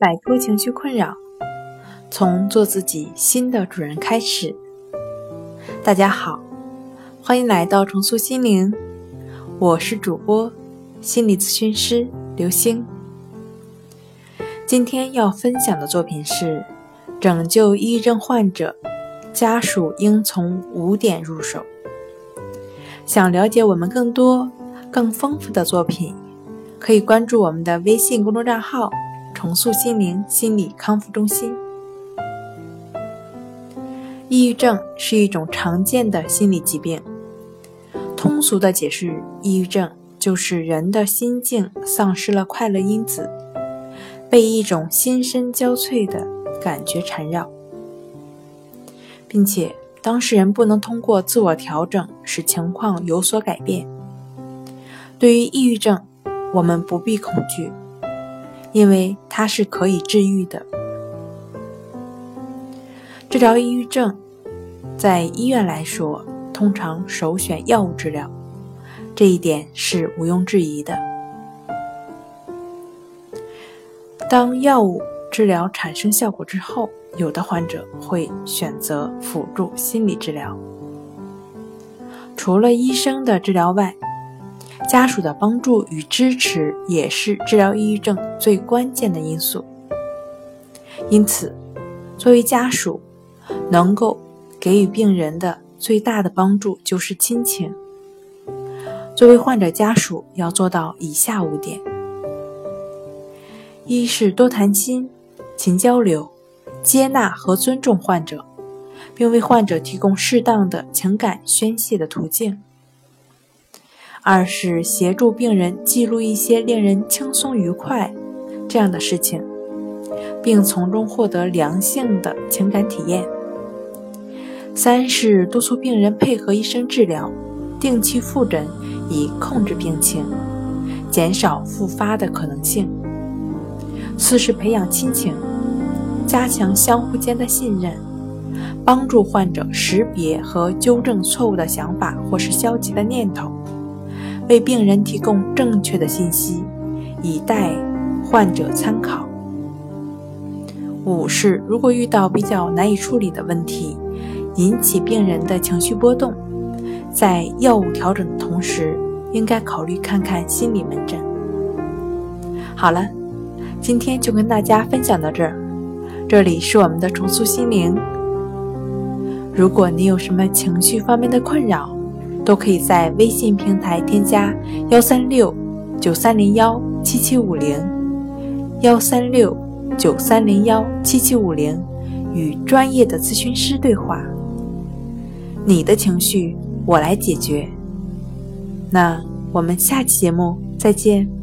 摆脱情绪困扰，从做自己新的主人开始。大家好，欢迎来到重塑心灵，我是主播心理咨询师刘星。今天要分享的作品是拯救抑郁症患者，家属应从五点入手。想了解我们更多、更丰富的作品，可以关注我们的微信公众账号。重塑心灵心理康复中心。抑郁症是一种常见的心理疾病。通俗的解释，抑郁症就是人的心境丧失了快乐因子，被一种心身交瘁的感觉缠绕，并且当事人不能通过自我调整使情况有所改变。对于抑郁症，我们不必恐惧。因为它是可以治愈的。治疗抑郁症，在医院来说，通常首选药物治疗，这一点是毋庸置疑的。当药物治疗产生效果之后，有的患者会选择辅助心理治疗。除了医生的治疗外，家属的帮助与支持也是治疗抑郁症最关键的因素。因此，作为家属，能够给予病人的最大的帮助就是亲情。作为患者家属，要做到以下五点：一是多谈心、勤交流，接纳和尊重患者，并为患者提供适当的情感宣泄的途径。二是协助病人记录一些令人轻松愉快这样的事情，并从中获得良性的情感体验。三是督促病人配合医生治疗，定期复诊以控制病情，减少复发的可能性。四是培养亲情，加强相互间的信任，帮助患者识别和纠正错误的想法或是消极的念头。为病人提供正确的信息，以待患者参考。五是，如果遇到比较难以处理的问题，引起病人的情绪波动，在药物调整的同时，应该考虑看看心理门诊。好了，今天就跟大家分享到这儿。这里是我们的重塑心灵。如果你有什么情绪方面的困扰，都可以在微信平台添加幺三六九三零幺七七五零，幺三六九三零幺七七五零，与专业的咨询师对话。你的情绪我来解决。那我们下期节目再见。